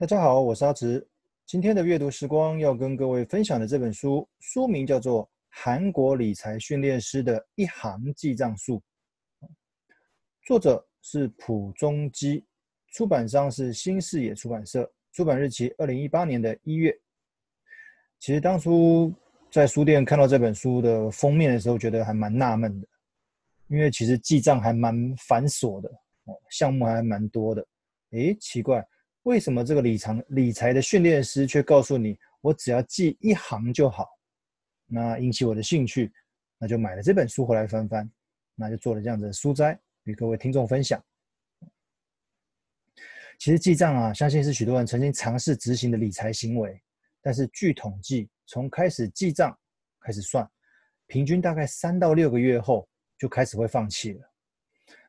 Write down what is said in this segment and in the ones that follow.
大家好，我是阿直。今天的阅读时光要跟各位分享的这本书，书名叫做《韩国理财训练师的一行记账术》，作者是朴忠基，出版商是新视野出版社，出版日期二零一八年的一月。其实当初在书店看到这本书的封面的时候，觉得还蛮纳闷的，因为其实记账还蛮繁琐的，哦，项目还蛮多的。诶，奇怪。为什么这个理财理财的训练师却告诉你，我只要记一行就好？那引起我的兴趣，那就买了这本书回来翻翻，那就做了这样子的书摘与各位听众分享。其实记账啊，相信是许多人曾经尝试执行的理财行为，但是据统计，从开始记账开始算，平均大概三到六个月后就开始会放弃了。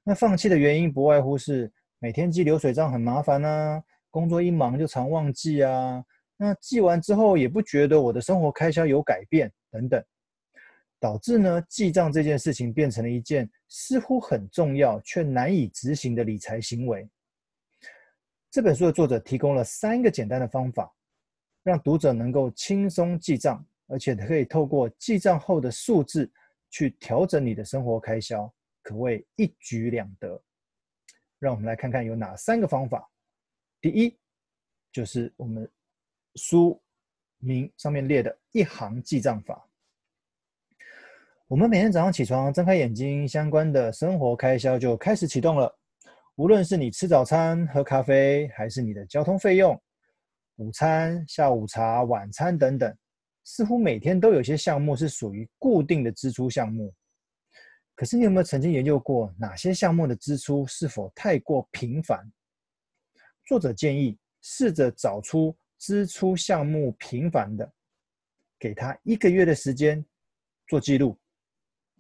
那放弃的原因不外乎是每天记流水账很麻烦啊。工作一忙就常忘记啊，那记完之后也不觉得我的生活开销有改变等等，导致呢记账这件事情变成了一件似乎很重要却难以执行的理财行为。这本书的作者提供了三个简单的方法，让读者能够轻松记账，而且可以透过记账后的数字去调整你的生活开销，可谓一举两得。让我们来看看有哪三个方法。第一，就是我们书名上面列的一行记账法。我们每天早上起床，睁开眼睛，相关的生活开销就开始启动了。无论是你吃早餐、喝咖啡，还是你的交通费用、午餐、下午茶、晚餐等等，似乎每天都有些项目是属于固定的支出项目。可是，你有没有曾经研究过哪些项目的支出是否太过频繁？作者建议试着找出支出项目频繁的，给他一个月的时间做记录，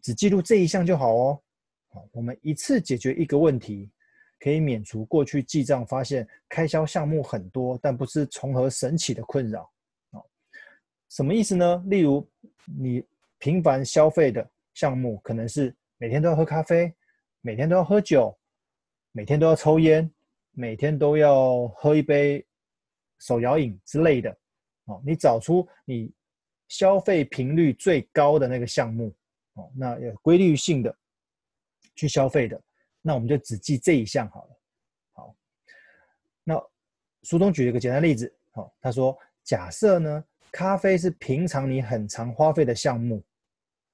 只记录这一项就好哦。好，我们一次解决一个问题，可以免除过去记账发现开销项目很多，但不知从何省起的困扰。什么意思呢？例如你频繁消费的项目，可能是每天都要喝咖啡，每天都要喝酒，每天都要抽烟。每天都要喝一杯手摇饮之类的，哦，你找出你消费频率最高的那个项目，哦，那有规律性的去消费的，那我们就只记这一项好了。好，那书中举了一个简单例子，好，他说，假设呢，咖啡是平常你很常花费的项目，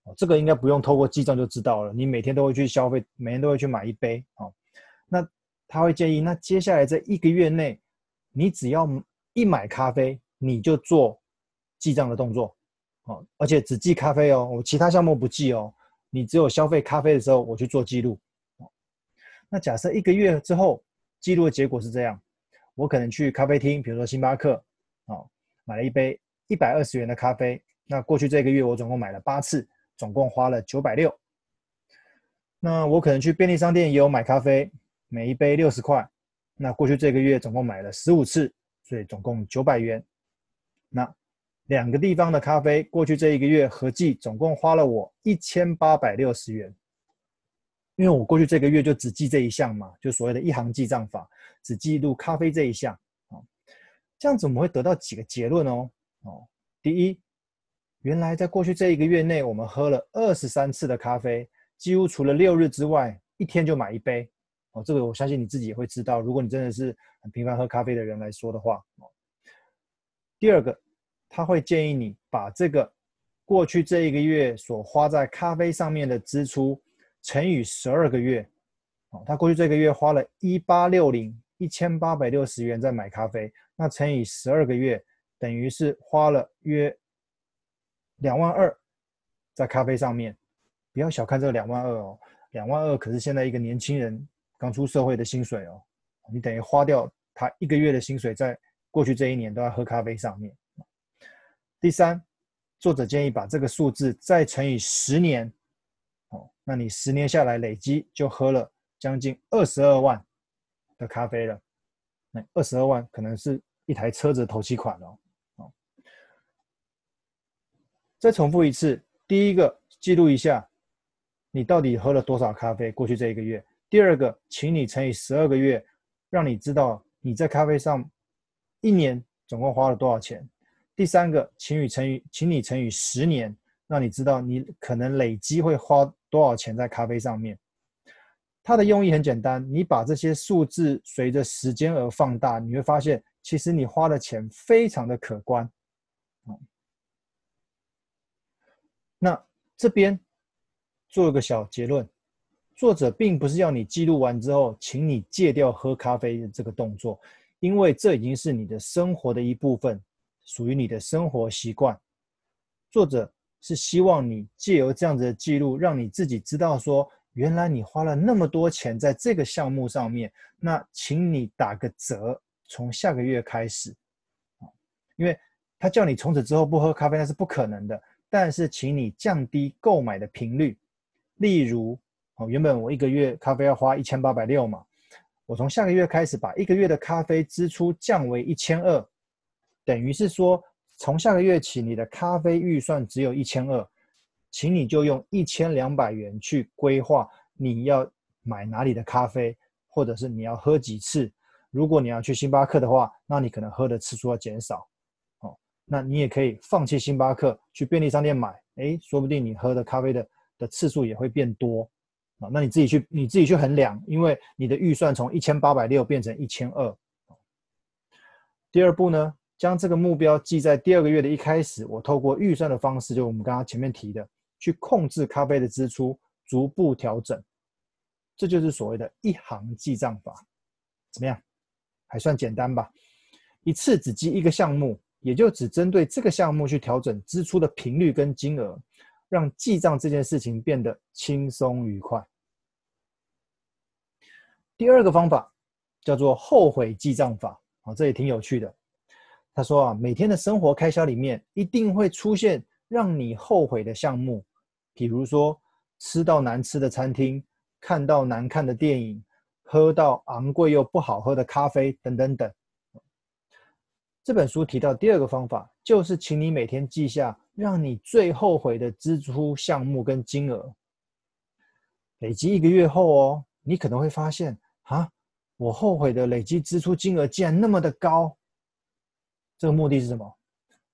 哦，这个应该不用透过记账就知道了，你每天都会去消费，每天都会去买一杯，哦，那。他会建议，那接下来这一个月内，你只要一买咖啡，你就做记账的动作，哦，而且只记咖啡哦，我其他项目不记哦，你只有消费咖啡的时候，我去做记录。那假设一个月之后，记录的结果是这样，我可能去咖啡厅，比如说星巴克，哦，买了一杯一百二十元的咖啡，那过去这个月我总共买了八次，总共花了九百六。那我可能去便利商店也有买咖啡。每一杯六十块，那过去这个月总共买了十五次，所以总共九百元。那两个地方的咖啡，过去这一个月合计总共花了我一千八百六十元。因为我过去这个月就只记这一项嘛，就所谓的一行记账法，只记录咖啡这一项。哦，这样子我们会得到几个结论哦。哦，第一，原来在过去这一个月内，我们喝了二十三次的咖啡，几乎除了六日之外，一天就买一杯。这个我相信你自己也会知道。如果你真的是很频繁喝咖啡的人来说的话，哦，第二个，他会建议你把这个过去这一个月所花在咖啡上面的支出乘以十二个月，哦，他过去这个月花了一八六零一千八百六十元在买咖啡，那乘以十二个月，等于是花了约两万二在咖啡上面。不要小看这个两万二哦，两万二可是现在一个年轻人。刚出社会的薪水哦，你等于花掉他一个月的薪水，在过去这一年都在喝咖啡上面。第三，作者建议把这个数字再乘以十年，哦，那你十年下来累积就喝了将近二十二万的咖啡了。那二十二万可能是一台车子的头期款哦。哦，再重复一次，第一个记录一下，你到底喝了多少咖啡？过去这一个月。第二个，请你乘以十二个月，让你知道你在咖啡上一年总共花了多少钱？第三个，请你乘以，请你乘以十年，让你知道你可能累积会花多少钱在咖啡上面。它的用意很简单，你把这些数字随着时间而放大，你会发现，其实你花的钱非常的可观。那这边做一个小结论，作者并不是要你记录完之后，请你戒掉喝咖啡的这个动作，因为这已经是你的生活的一部分，属于你的生活习惯。作者是希望你借由这样子的记录，让你自己知道说，原来你花了那么多钱在这个项目上面，那请你打个折，从下个月开始，因为他叫你从此之后不喝咖啡，那是不可能的。但是，请你降低购买的频率，例如，哦，原本我一个月咖啡要花一千八百六嘛，我从下个月开始把一个月的咖啡支出降为一千二，等于是说，从下个月起，你的咖啡预算只有一千二。请你就用一千两百元去规划你要买哪里的咖啡，或者是你要喝几次。如果你要去星巴克的话，那你可能喝的次数要减少。哦，那你也可以放弃星巴克，去便利商店买。诶，说不定你喝的咖啡的的次数也会变多。啊，那你自己去你自己去衡量，因为你的预算从一千八百六变成一千二。第二步呢，将这个目标记在第二个月的一开始。我透过预算的方式，就我们刚刚前面提的。去控制咖啡的支出，逐步调整，这就是所谓的一行记账法。怎么样？还算简单吧？一次只记一个项目，也就只针对这个项目去调整支出的频率跟金额，让记账这件事情变得轻松愉快。第二个方法叫做后悔记账法，啊，这也挺有趣的。他说啊，每天的生活开销里面一定会出现让你后悔的项目。比如说，吃到难吃的餐厅，看到难看的电影，喝到昂贵又不好喝的咖啡，等等等。这本书提到第二个方法，就是请你每天记下让你最后悔的支出项目跟金额。累积一个月后哦，你可能会发现啊，我后悔的累积支出金额竟然那么的高。这个目的是什么？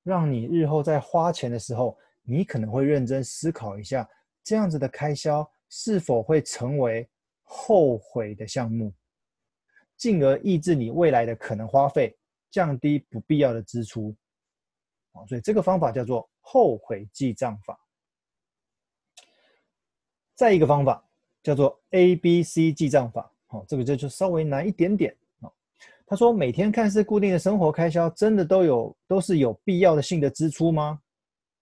让你日后在花钱的时候。你可能会认真思考一下，这样子的开销是否会成为后悔的项目，进而抑制你未来的可能花费，降低不必要的支出。啊，所以这个方法叫做后悔记账法。再一个方法叫做 ABC 记账法。好，这个就就稍微难一点点。啊，他说每天看似固定的生活开销，真的都有都是有必要的性的支出吗？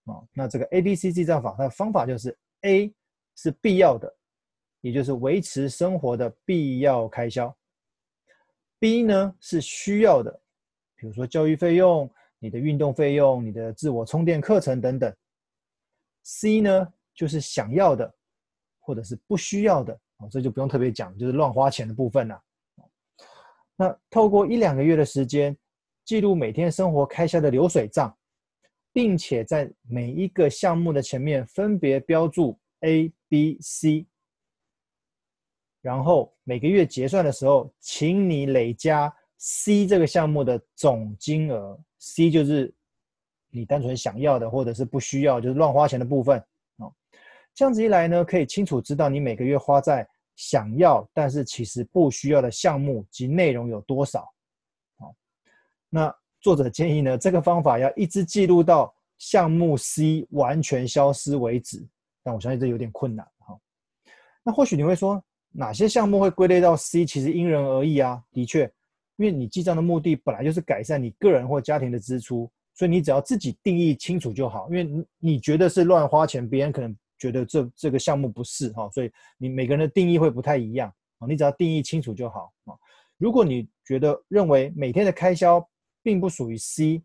啊，那这个 A B C 记账法，它的方法就是 A 是必要的，也就是维持生活的必要开销；B 呢是需要的，比如说教育费用、你的运动费用、你的自我充电课程等等；C 呢就是想要的，或者是不需要的。哦，这就不用特别讲，就是乱花钱的部分了。那透过一两个月的时间，记录每天生活开销的流水账。并且在每一个项目的前面分别标注 A、B、C，然后每个月结算的时候，请你累加 C 这个项目的总金额。C 就是你单纯想要的，或者是不需要，就是乱花钱的部分。哦，这样子一来呢，可以清楚知道你每个月花在想要但是其实不需要的项目及内容有多少。好，那。作者建议呢，这个方法要一直记录到项目 C 完全消失为止，但我相信这有点困难哈。那或许你会说，哪些项目会归类到 C？其实因人而异啊。的确，因为你记账的目的本来就是改善你个人或家庭的支出，所以你只要自己定义清楚就好。因为你你觉得是乱花钱，别人可能觉得这这个项目不是哈，所以你每个人的定义会不太一样啊。你只要定义清楚就好啊。如果你觉得认为每天的开销，并不属于 C，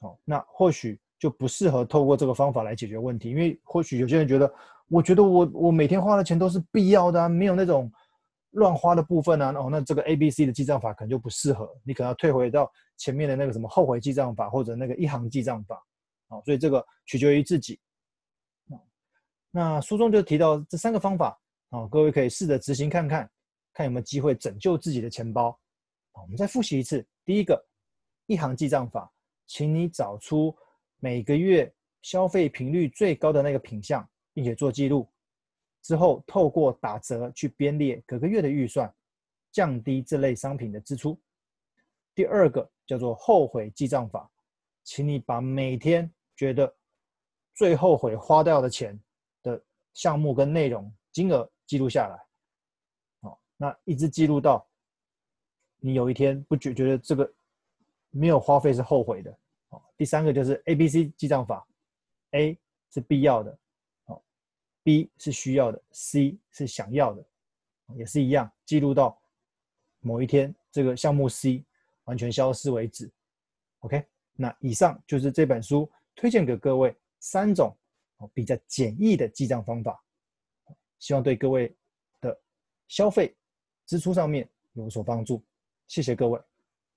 哦，那或许就不适合透过这个方法来解决问题，因为或许有些人觉得，我觉得我我每天花的钱都是必要的啊，没有那种乱花的部分啊，哦，那这个 A、B、C 的记账法可能就不适合，你可能要退回到前面的那个什么后悔记账法或者那个一行记账法，哦，所以这个取决于自己。那书中就提到这三个方法，哦，各位可以试着执行看看，看有没有机会拯救自己的钱包。我们再复习一次，第一个。一行记账法，请你找出每个月消费频率最高的那个品项，并且做记录。之后透过打折去编列各个月的预算，降低这类商品的支出。第二个叫做后悔记账法，请你把每天觉得最后悔花掉的钱的项目跟内容金额记录下来。好，那一直记录到你有一天不觉觉得这个没有花费是后悔的。好，第三个就是 A、B、C 记账法，A 是必要的，，B 是需要的，C 是想要的，也是一样，记录到某一天这个项目 C。完全消失为止。OK，那以上就是这本书推荐给各位三种比较简易的记账方法，希望对各位的消费支出上面有所帮助。谢谢各位。